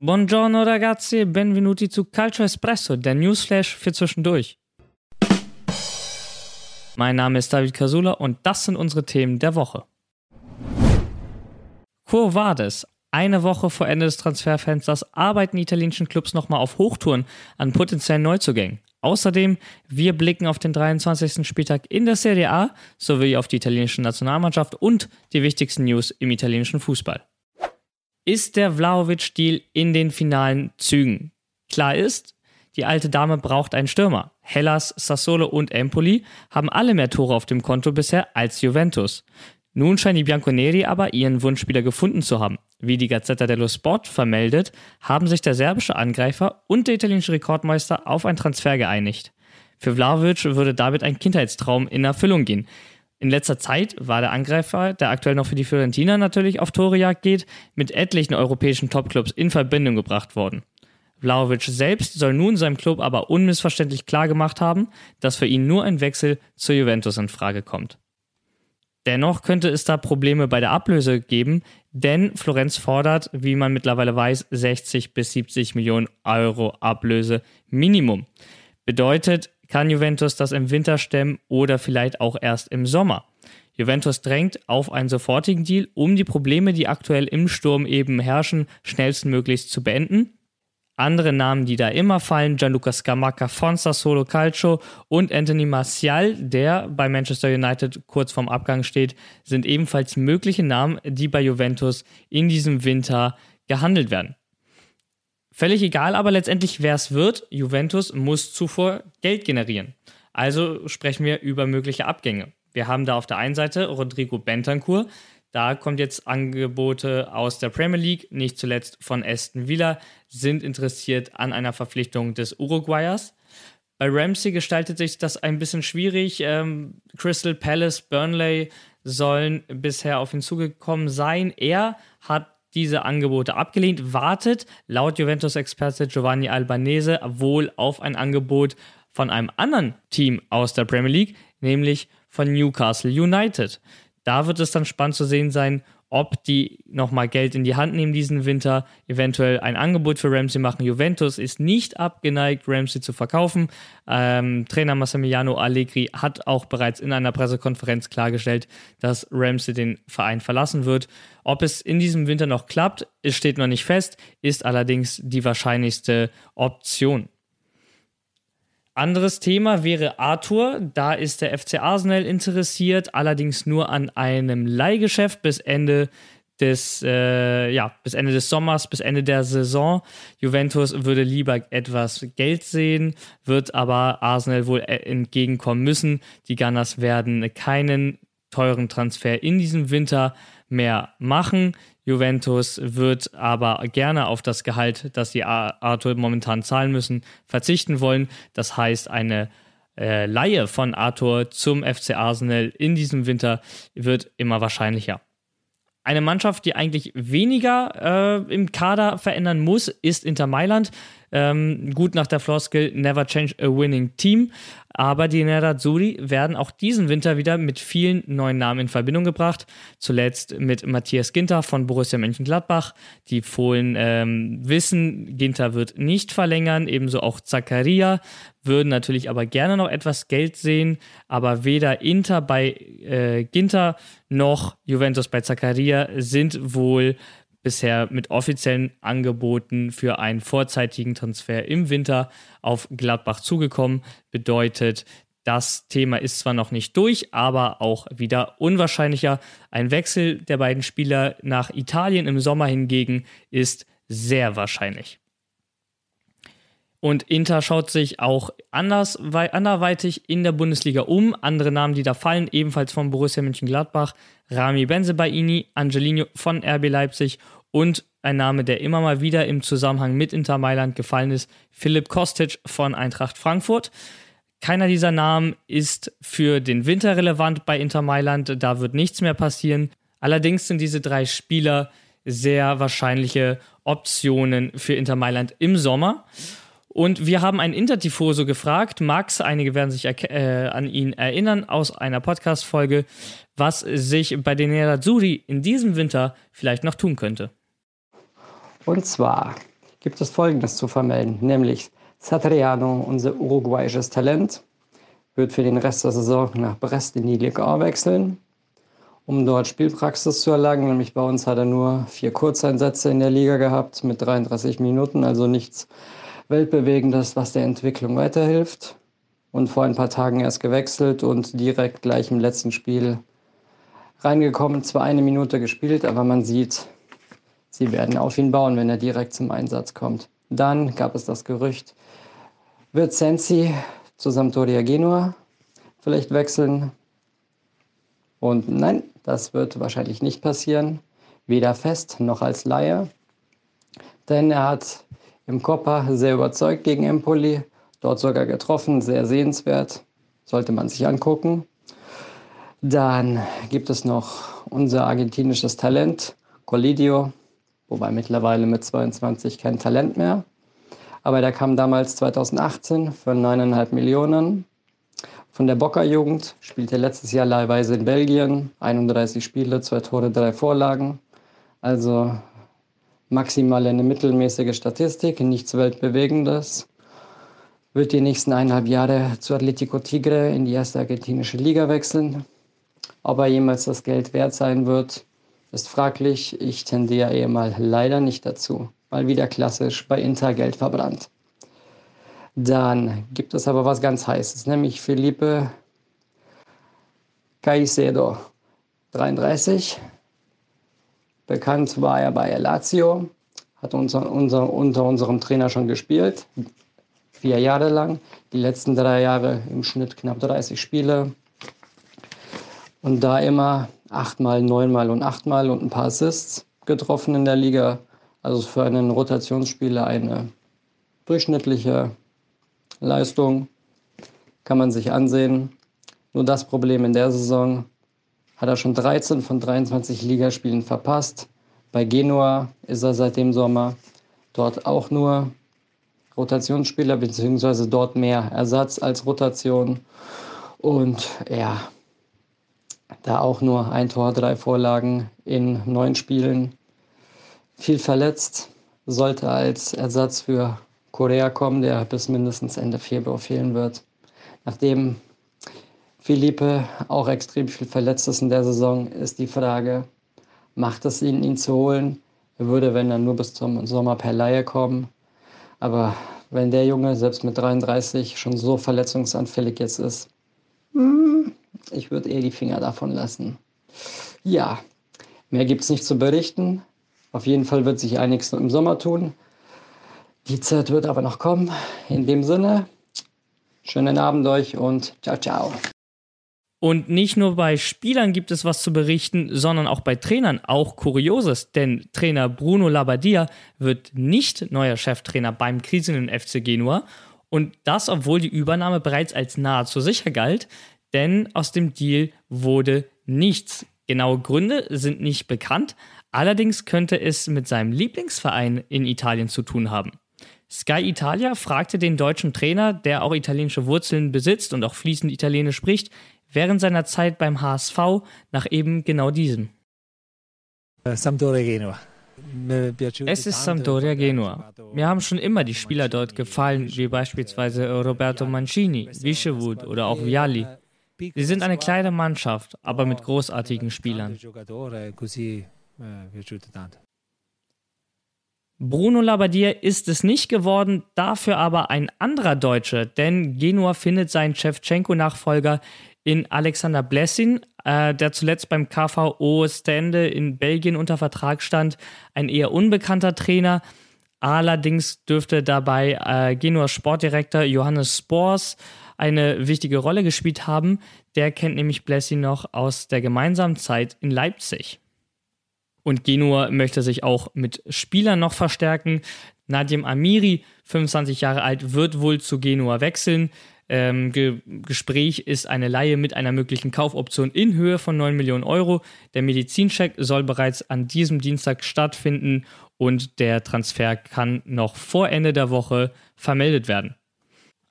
Buongiorno ragazzi, benvenuti zu Calcio Espresso, der Newsflash für zwischendurch. Mein Name ist David Casula und das sind unsere Themen der Woche. Quo Vadis. Eine Woche vor Ende des Transferfensters arbeiten die italienischen Clubs nochmal auf Hochtouren an potenziellen Neuzugängen. Außerdem, wir blicken auf den 23. Spieltag in der Serie A sowie auf die italienische Nationalmannschaft und die wichtigsten News im italienischen Fußball. Ist der Vlaovic-Deal in den finalen Zügen? Klar ist, die alte Dame braucht einen Stürmer. Hellas, Sassolo und Empoli haben alle mehr Tore auf dem Konto bisher als Juventus. Nun scheinen die Bianconeri aber ihren Wunschspieler gefunden zu haben. Wie die Gazzetta dello Sport vermeldet, haben sich der serbische Angreifer und der italienische Rekordmeister auf einen Transfer geeinigt. Für Vlaovic würde damit ein Kindheitstraum in Erfüllung gehen. In letzter Zeit war der Angreifer, der aktuell noch für die Fiorentina natürlich auf Torejagd geht, mit etlichen europäischen Topclubs in Verbindung gebracht worden. Vlaovic selbst soll nun seinem Club aber unmissverständlich klargemacht haben, dass für ihn nur ein Wechsel zur Juventus in Frage kommt. Dennoch könnte es da Probleme bei der Ablöse geben, denn Florenz fordert, wie man mittlerweile weiß, 60 bis 70 Millionen Euro Ablöse Minimum. Bedeutet, kann Juventus das im Winter stemmen oder vielleicht auch erst im Sommer? Juventus drängt auf einen sofortigen Deal, um die Probleme, die aktuell im Sturm eben herrschen, schnellstmöglichst zu beenden andere Namen, die da immer fallen, Gianluca Scamacca von Sassuolo Calcio und Anthony Martial, der bei Manchester United kurz vorm Abgang steht, sind ebenfalls mögliche Namen, die bei Juventus in diesem Winter gehandelt werden. Völlig egal aber letztendlich, wer es wird, Juventus muss zuvor Geld generieren. Also sprechen wir über mögliche Abgänge. Wir haben da auf der einen Seite Rodrigo Bentancur, da kommt jetzt Angebote aus der Premier League, nicht zuletzt von Aston Villa, sind interessiert an einer Verpflichtung des Uruguayers. Bei Ramsey gestaltet sich das ein bisschen schwierig. Ähm, Crystal Palace, Burnley sollen bisher auf ihn zugekommen sein. Er hat diese Angebote abgelehnt, wartet laut Juventus-Experte Giovanni Albanese wohl auf ein Angebot von einem anderen Team aus der Premier League, nämlich von Newcastle United. Da wird es dann spannend zu sehen sein, ob die nochmal Geld in die Hand nehmen diesen Winter, eventuell ein Angebot für Ramsey machen. Juventus ist nicht abgeneigt, Ramsey zu verkaufen. Ähm, Trainer Massimiliano Allegri hat auch bereits in einer Pressekonferenz klargestellt, dass Ramsey den Verein verlassen wird. Ob es in diesem Winter noch klappt, es steht noch nicht fest, ist allerdings die wahrscheinlichste Option. Anderes Thema wäre Arthur. Da ist der FC Arsenal interessiert, allerdings nur an einem Leihgeschäft bis Ende des, äh, ja, bis Ende des Sommers, bis Ende der Saison. Juventus würde lieber etwas Geld sehen, wird aber Arsenal wohl äh, entgegenkommen müssen. Die Gunners werden keinen teuren Transfer in diesem Winter mehr machen. Juventus wird aber gerne auf das Gehalt, das die Arthur momentan zahlen müssen, verzichten wollen. Das heißt, eine äh, Laie von Arthur zum FC Arsenal in diesem Winter wird immer wahrscheinlicher. Eine Mannschaft, die eigentlich weniger äh, im Kader verändern muss, ist Inter Mailand. Ähm, gut nach der Floskel Never Change a Winning Team. Aber die Nerazzurri werden auch diesen Winter wieder mit vielen neuen Namen in Verbindung gebracht. Zuletzt mit Matthias Ginter von Borussia Mönchengladbach. Die Fohlen ähm, wissen, Ginter wird nicht verlängern, ebenso auch Zakaria. Würden natürlich aber gerne noch etwas Geld sehen, aber weder Inter bei äh, Ginter noch Juventus bei Zakaria sind wohl bisher mit offiziellen Angeboten für einen vorzeitigen Transfer im Winter auf Gladbach zugekommen. Bedeutet, das Thema ist zwar noch nicht durch, aber auch wieder unwahrscheinlicher. Ein Wechsel der beiden Spieler nach Italien im Sommer hingegen ist sehr wahrscheinlich. Und Inter schaut sich auch anders, anderweitig in der Bundesliga um. Andere Namen, die da fallen, ebenfalls von Borussia Mönchengladbach, Rami Benzebaini, Angelino von RB Leipzig Und ein Name, der immer mal wieder im Zusammenhang mit Inter Mailand gefallen ist, Philipp Kostic von Eintracht Frankfurt. Keiner dieser Namen ist für den Winter relevant bei Inter Mailand, da wird nichts mehr passieren. Allerdings sind diese drei Spieler sehr wahrscheinliche Optionen für Inter Mailand im Sommer. Und wir haben einen Intertifoso gefragt, Max, einige werden sich äh, an ihn erinnern aus einer Podcast-Folge, was sich bei den Nerazzurri in diesem Winter vielleicht noch tun könnte. Und zwar gibt es Folgendes zu vermelden, nämlich Satriano, unser uruguayisches Talent, wird für den Rest der Saison nach Brest in die Liga wechseln, um dort Spielpraxis zu erlangen. Nämlich bei uns hat er nur vier Kurzeinsätze in der Liga gehabt mit 33 Minuten, also nichts Weltbewegendes, was der Entwicklung weiterhilft. Und vor ein paar Tagen erst gewechselt und direkt gleich im letzten Spiel reingekommen. Zwar eine Minute gespielt, aber man sieht, sie werden auf ihn bauen, wenn er direkt zum Einsatz kommt. Dann gab es das Gerücht, wird Sensi zu Sampdoria Genua vielleicht wechseln? Und nein, das wird wahrscheinlich nicht passieren, weder fest noch als Laie. Denn er hat im Coppa sehr überzeugt gegen Empoli, dort sogar getroffen, sehr sehenswert, sollte man sich angucken. Dann gibt es noch unser argentinisches Talent, Colidio, wobei mittlerweile mit 22 kein Talent mehr. Aber der kam damals 2018 für 9,5 Millionen von der Bocker-Jugend, spielte letztes Jahr leihweise in Belgien, 31 Spiele, zwei Tore, drei Vorlagen. Also maximal eine mittelmäßige Statistik, nichts Weltbewegendes. Wird die nächsten eineinhalb Jahre zu Atletico Tigre in die erste argentinische Liga wechseln. Ob er jemals das Geld wert sein wird, ist fraglich. Ich tendiere eher mal leider nicht dazu. Mal wieder klassisch bei Inter Geld verbrannt. Dann gibt es aber was ganz Heißes, nämlich Felipe Caicedo, 33. Bekannt war er bei Lazio, hat unser, unser, unter unserem Trainer schon gespielt, vier Jahre lang. Die letzten drei Jahre im Schnitt knapp 30 Spiele. Und da immer achtmal, neunmal und achtmal und ein paar Assists getroffen in der Liga. Also für einen Rotationsspieler eine durchschnittliche Leistung. Kann man sich ansehen. Nur das Problem in der Saison hat er schon 13 von 23 Ligaspielen verpasst. Bei Genua ist er seit dem Sommer dort auch nur Rotationsspieler, beziehungsweise dort mehr Ersatz als Rotation. Und ja, da auch nur ein Tor, drei Vorlagen in neun Spielen. Viel verletzt, sollte als Ersatz für Korea kommen, der bis mindestens Ende Februar fehlen wird. Nachdem Philippe auch extrem viel verletzt ist in der Saison, ist die Frage, macht es ihn, ihn zu holen? Er würde, wenn dann nur bis zum Sommer per Laie kommen. Aber wenn der Junge selbst mit 33 schon so verletzungsanfällig jetzt ist, hm, ich würde eher die Finger davon lassen. Ja, mehr gibt es nicht zu berichten. Auf jeden Fall wird sich einiges im Sommer tun. Die Zeit wird aber noch kommen. In dem Sinne, schönen Abend euch und ciao, ciao. Und nicht nur bei Spielern gibt es was zu berichten, sondern auch bei Trainern, auch Kurioses, denn Trainer Bruno Labbadia wird nicht neuer Cheftrainer beim krisenden FC Genua und das, obwohl die Übernahme bereits als nahezu sicher galt, denn aus dem Deal wurde nichts. Genaue Gründe sind nicht bekannt, allerdings könnte es mit seinem Lieblingsverein in Italien zu tun haben. Sky Italia fragte den deutschen Trainer, der auch italienische Wurzeln besitzt und auch fließend Italienisch spricht, während seiner Zeit beim HSV nach eben genau diesem. Äh, Sampdoria Genua. Es ist Sampdoria Genua. Mir haben schon immer die Spieler dort gefallen, wie beispielsweise Roberto Mancini, Vischewood oder auch Vialli. Sie sind eine kleine Mannschaft, aber mit großartigen Spielern. Bruno Labbadia ist es nicht geworden, dafür aber ein anderer Deutscher, denn Genua findet seinen Chevchenko-Nachfolger in Alexander Blessin, äh, der zuletzt beim KVO Stende in Belgien unter Vertrag stand, ein eher unbekannter Trainer. Allerdings dürfte dabei äh, Genuas Sportdirektor Johannes Spors eine wichtige Rolle gespielt haben. Der kennt nämlich Blessin noch aus der gemeinsamen Zeit in Leipzig. Und Genua möchte sich auch mit Spielern noch verstärken. Nadim Amiri, 25 Jahre alt, wird wohl zu Genua wechseln. Ähm, Ge Gespräch ist eine Laie mit einer möglichen Kaufoption in Höhe von 9 Millionen Euro. Der Medizincheck soll bereits an diesem Dienstag stattfinden und der Transfer kann noch vor Ende der Woche vermeldet werden.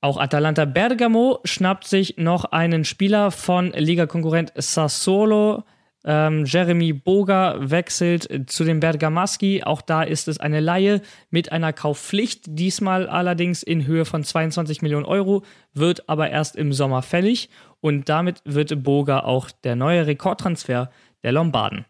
Auch Atalanta Bergamo schnappt sich noch einen Spieler von Ligakonkurrent Sassolo. Ähm, Jeremy Boga wechselt zu den Bergamaschi. Auch da ist es eine Laie mit einer Kaufpflicht, diesmal allerdings in Höhe von 22 Millionen Euro, wird aber erst im Sommer fällig und damit wird Boga auch der neue Rekordtransfer der Lombarden.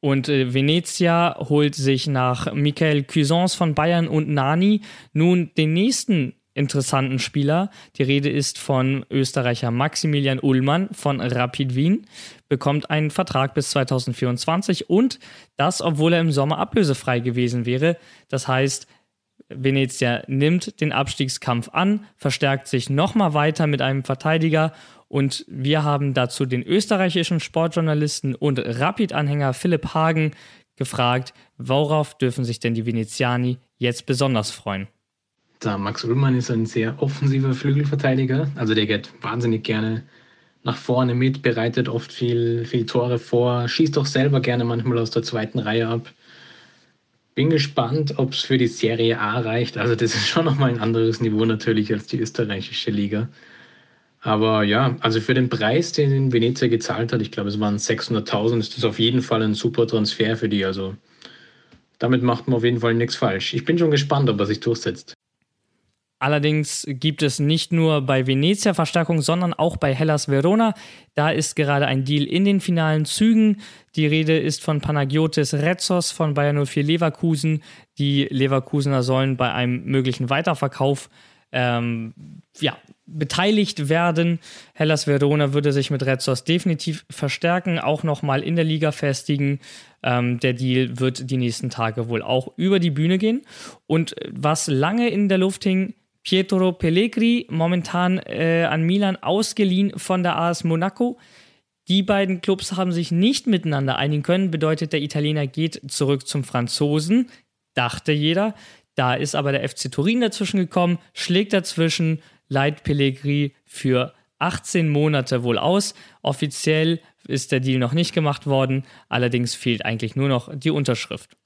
Und äh, Venezia holt sich nach Michael Cuisance von Bayern und Nani nun den nächsten interessanten Spieler. Die Rede ist von Österreicher Maximilian Ullmann von Rapid Wien, bekommt einen Vertrag bis 2024 und das, obwohl er im Sommer ablösefrei gewesen wäre. Das heißt, Venezia nimmt den Abstiegskampf an, verstärkt sich nochmal weiter mit einem Verteidiger und wir haben dazu den österreichischen Sportjournalisten und Rapid-Anhänger Philipp Hagen gefragt, worauf dürfen sich denn die Veneziani jetzt besonders freuen? Der Max Ullmann ist ein sehr offensiver Flügelverteidiger. Also der geht wahnsinnig gerne nach vorne mit, bereitet oft viel, viel Tore vor, schießt auch selber gerne manchmal aus der zweiten Reihe ab. Bin gespannt, ob es für die Serie A reicht. Also das ist schon nochmal ein anderes Niveau natürlich als die österreichische Liga. Aber ja, also für den Preis, den Venezia gezahlt hat, ich glaube es waren 600.000, ist das auf jeden Fall ein super Transfer für die. Also damit macht man auf jeden Fall nichts falsch. Ich bin schon gespannt, ob er sich durchsetzt. Allerdings gibt es nicht nur bei Venezia Verstärkung, sondern auch bei Hellas Verona. Da ist gerade ein Deal in den finalen Zügen. Die Rede ist von Panagiotis Retzos von Bayern 04 Leverkusen. Die Leverkusener sollen bei einem möglichen Weiterverkauf ähm, ja, beteiligt werden. Hellas Verona würde sich mit Retzos definitiv verstärken, auch nochmal in der Liga festigen. Ähm, der Deal wird die nächsten Tage wohl auch über die Bühne gehen. Und was lange in der Luft hing, Pietro Pellegri, momentan äh, an Milan ausgeliehen von der AS Monaco. Die beiden Clubs haben sich nicht miteinander einigen können, bedeutet, der Italiener geht zurück zum Franzosen, dachte jeder. Da ist aber der FC Turin dazwischen gekommen, schlägt dazwischen, leiht Pellegri für 18 Monate wohl aus. Offiziell ist der Deal noch nicht gemacht worden, allerdings fehlt eigentlich nur noch die Unterschrift.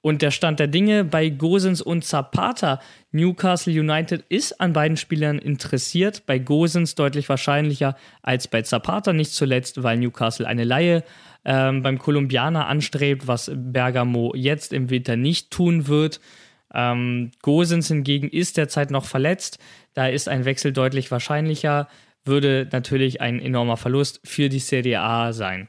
Und der Stand der Dinge bei Gosens und Zapata. Newcastle United ist an beiden Spielern interessiert. Bei Gosens deutlich wahrscheinlicher als bei Zapata, nicht zuletzt, weil Newcastle eine Laie ähm, beim Kolumbianer anstrebt, was Bergamo jetzt im Winter nicht tun wird. Ähm, Gosens hingegen ist derzeit noch verletzt. Da ist ein Wechsel deutlich wahrscheinlicher, würde natürlich ein enormer Verlust für die Serie A sein.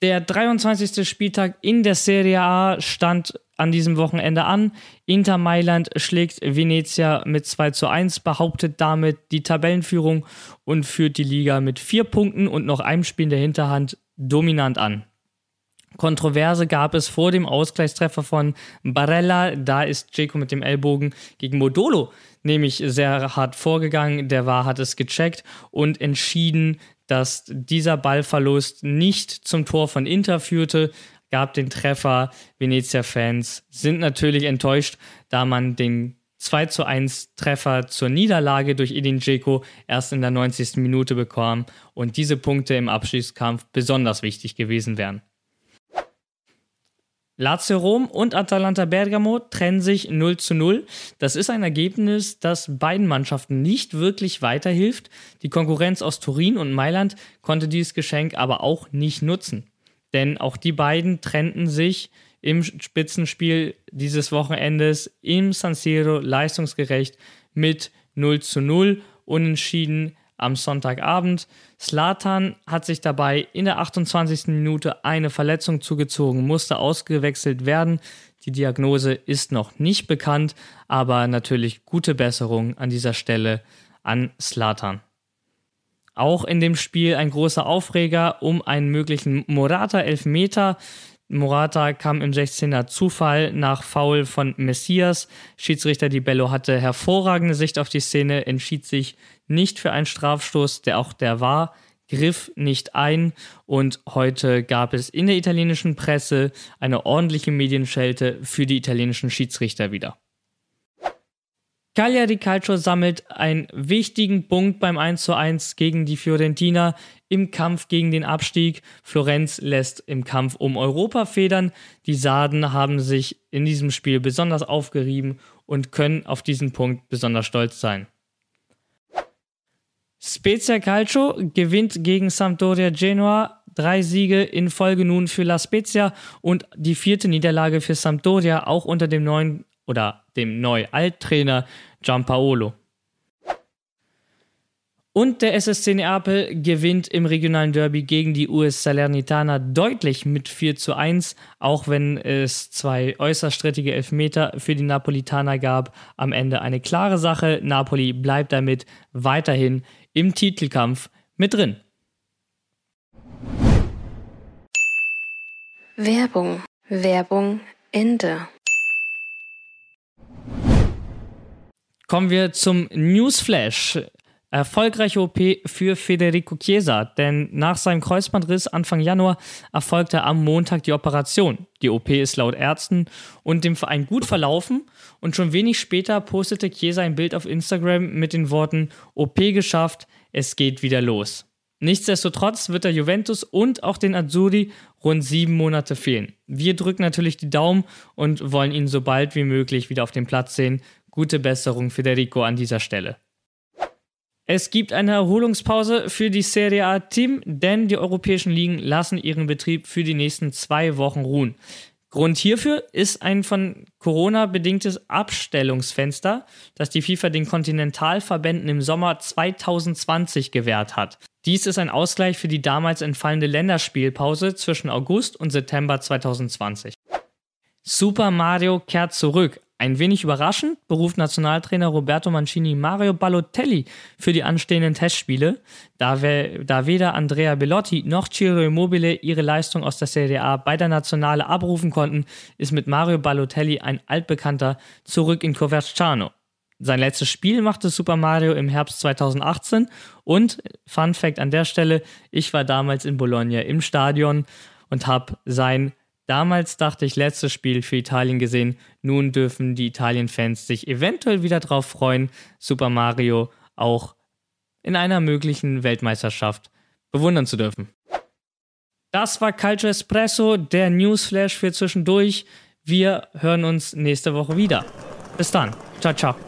Der 23. Spieltag in der Serie A stand an diesem Wochenende an. Inter Mailand schlägt Venezia mit 2 zu 1, behauptet damit die Tabellenführung und führt die Liga mit vier Punkten und noch einem Spiel in der Hinterhand dominant an. Kontroverse gab es vor dem Ausgleichstreffer von Barella. Da ist Jaco mit dem Ellbogen gegen Modolo nämlich sehr hart vorgegangen. Der war, hat es gecheckt und entschieden, dass dieser Ballverlust nicht zum Tor von Inter führte, gab den Treffer. Venezia-Fans sind natürlich enttäuscht, da man den 2 zu 1 Treffer zur Niederlage durch Edin Dzeko erst in der 90. Minute bekam und diese Punkte im Abschießkampf besonders wichtig gewesen wären. Lazio Rom und Atalanta Bergamo trennen sich 0 zu 0. Das ist ein Ergebnis, das beiden Mannschaften nicht wirklich weiterhilft. Die Konkurrenz aus Turin und Mailand konnte dieses Geschenk aber auch nicht nutzen. Denn auch die beiden trennten sich im Spitzenspiel dieses Wochenendes im San Siro leistungsgerecht mit 0 zu 0 unentschieden am Sonntagabend. Slatan hat sich dabei in der 28. Minute eine Verletzung zugezogen, musste ausgewechselt werden. Die Diagnose ist noch nicht bekannt, aber natürlich gute Besserung an dieser Stelle an Slatan. Auch in dem Spiel ein großer Aufreger um einen möglichen Morata-Elfmeter. Morata kam im 16er Zufall nach Foul von Messias. Schiedsrichter Di Bello hatte hervorragende Sicht auf die Szene, entschied sich nicht für einen Strafstoß, der auch der war, griff nicht ein und heute gab es in der italienischen Presse eine ordentliche Medienschelte für die italienischen Schiedsrichter wieder. Cagliari Calcio sammelt einen wichtigen Punkt beim 1:1 gegen die Fiorentina im Kampf gegen den Abstieg. Florenz lässt im Kampf um Europa federn. Die Sarden haben sich in diesem Spiel besonders aufgerieben und können auf diesen Punkt besonders stolz sein. Spezia Calcio gewinnt gegen Sampdoria Genua. Drei Siege in Folge nun für La Spezia und die vierte Niederlage für Sampdoria, auch unter dem neuen oder dem Neu-Alt-Trainer Giampaolo. Und der SSC Neapel gewinnt im regionalen Derby gegen die US Salernitana deutlich mit 4 zu 1, auch wenn es zwei äußerst strittige Elfmeter für die Napolitaner gab. Am Ende eine klare Sache. Napoli bleibt damit weiterhin im Titelkampf mit drin. Werbung, Werbung, Ende. Kommen wir zum Newsflash. Erfolgreiche OP für Federico Chiesa, denn nach seinem Kreuzbandriss Anfang Januar erfolgte am Montag die Operation. Die OP ist laut Ärzten und dem Verein gut verlaufen und schon wenig später postete Chiesa ein Bild auf Instagram mit den Worten OP geschafft, es geht wieder los. Nichtsdestotrotz wird der Juventus und auch den Azzurri rund sieben Monate fehlen. Wir drücken natürlich die Daumen und wollen ihn so bald wie möglich wieder auf dem Platz sehen. Gute Besserung, Federico, an dieser Stelle. Es gibt eine Erholungspause für die Serie A Team, denn die europäischen Ligen lassen ihren Betrieb für die nächsten zwei Wochen ruhen. Grund hierfür ist ein von Corona bedingtes Abstellungsfenster, das die FIFA den Kontinentalverbänden im Sommer 2020 gewährt hat. Dies ist ein Ausgleich für die damals entfallende Länderspielpause zwischen August und September 2020. Super Mario kehrt zurück. Ein wenig überraschend beruft Nationaltrainer Roberto Mancini Mario Balotelli für die anstehenden Testspiele, da, we da weder Andrea Bellotti noch Ciro Immobile ihre Leistung aus der Serie A bei der Nationale abrufen konnten, ist mit Mario Balotelli ein altbekannter zurück in Coverciano. Sein letztes Spiel machte Super Mario im Herbst 2018 und Fun Fact an der Stelle, ich war damals in Bologna im Stadion und habe sein Damals dachte ich, letztes Spiel für Italien gesehen. Nun dürfen die Italien-Fans sich eventuell wieder darauf freuen, Super Mario auch in einer möglichen Weltmeisterschaft bewundern zu dürfen. Das war Culture Espresso, der Newsflash für zwischendurch. Wir hören uns nächste Woche wieder. Bis dann. Ciao, ciao.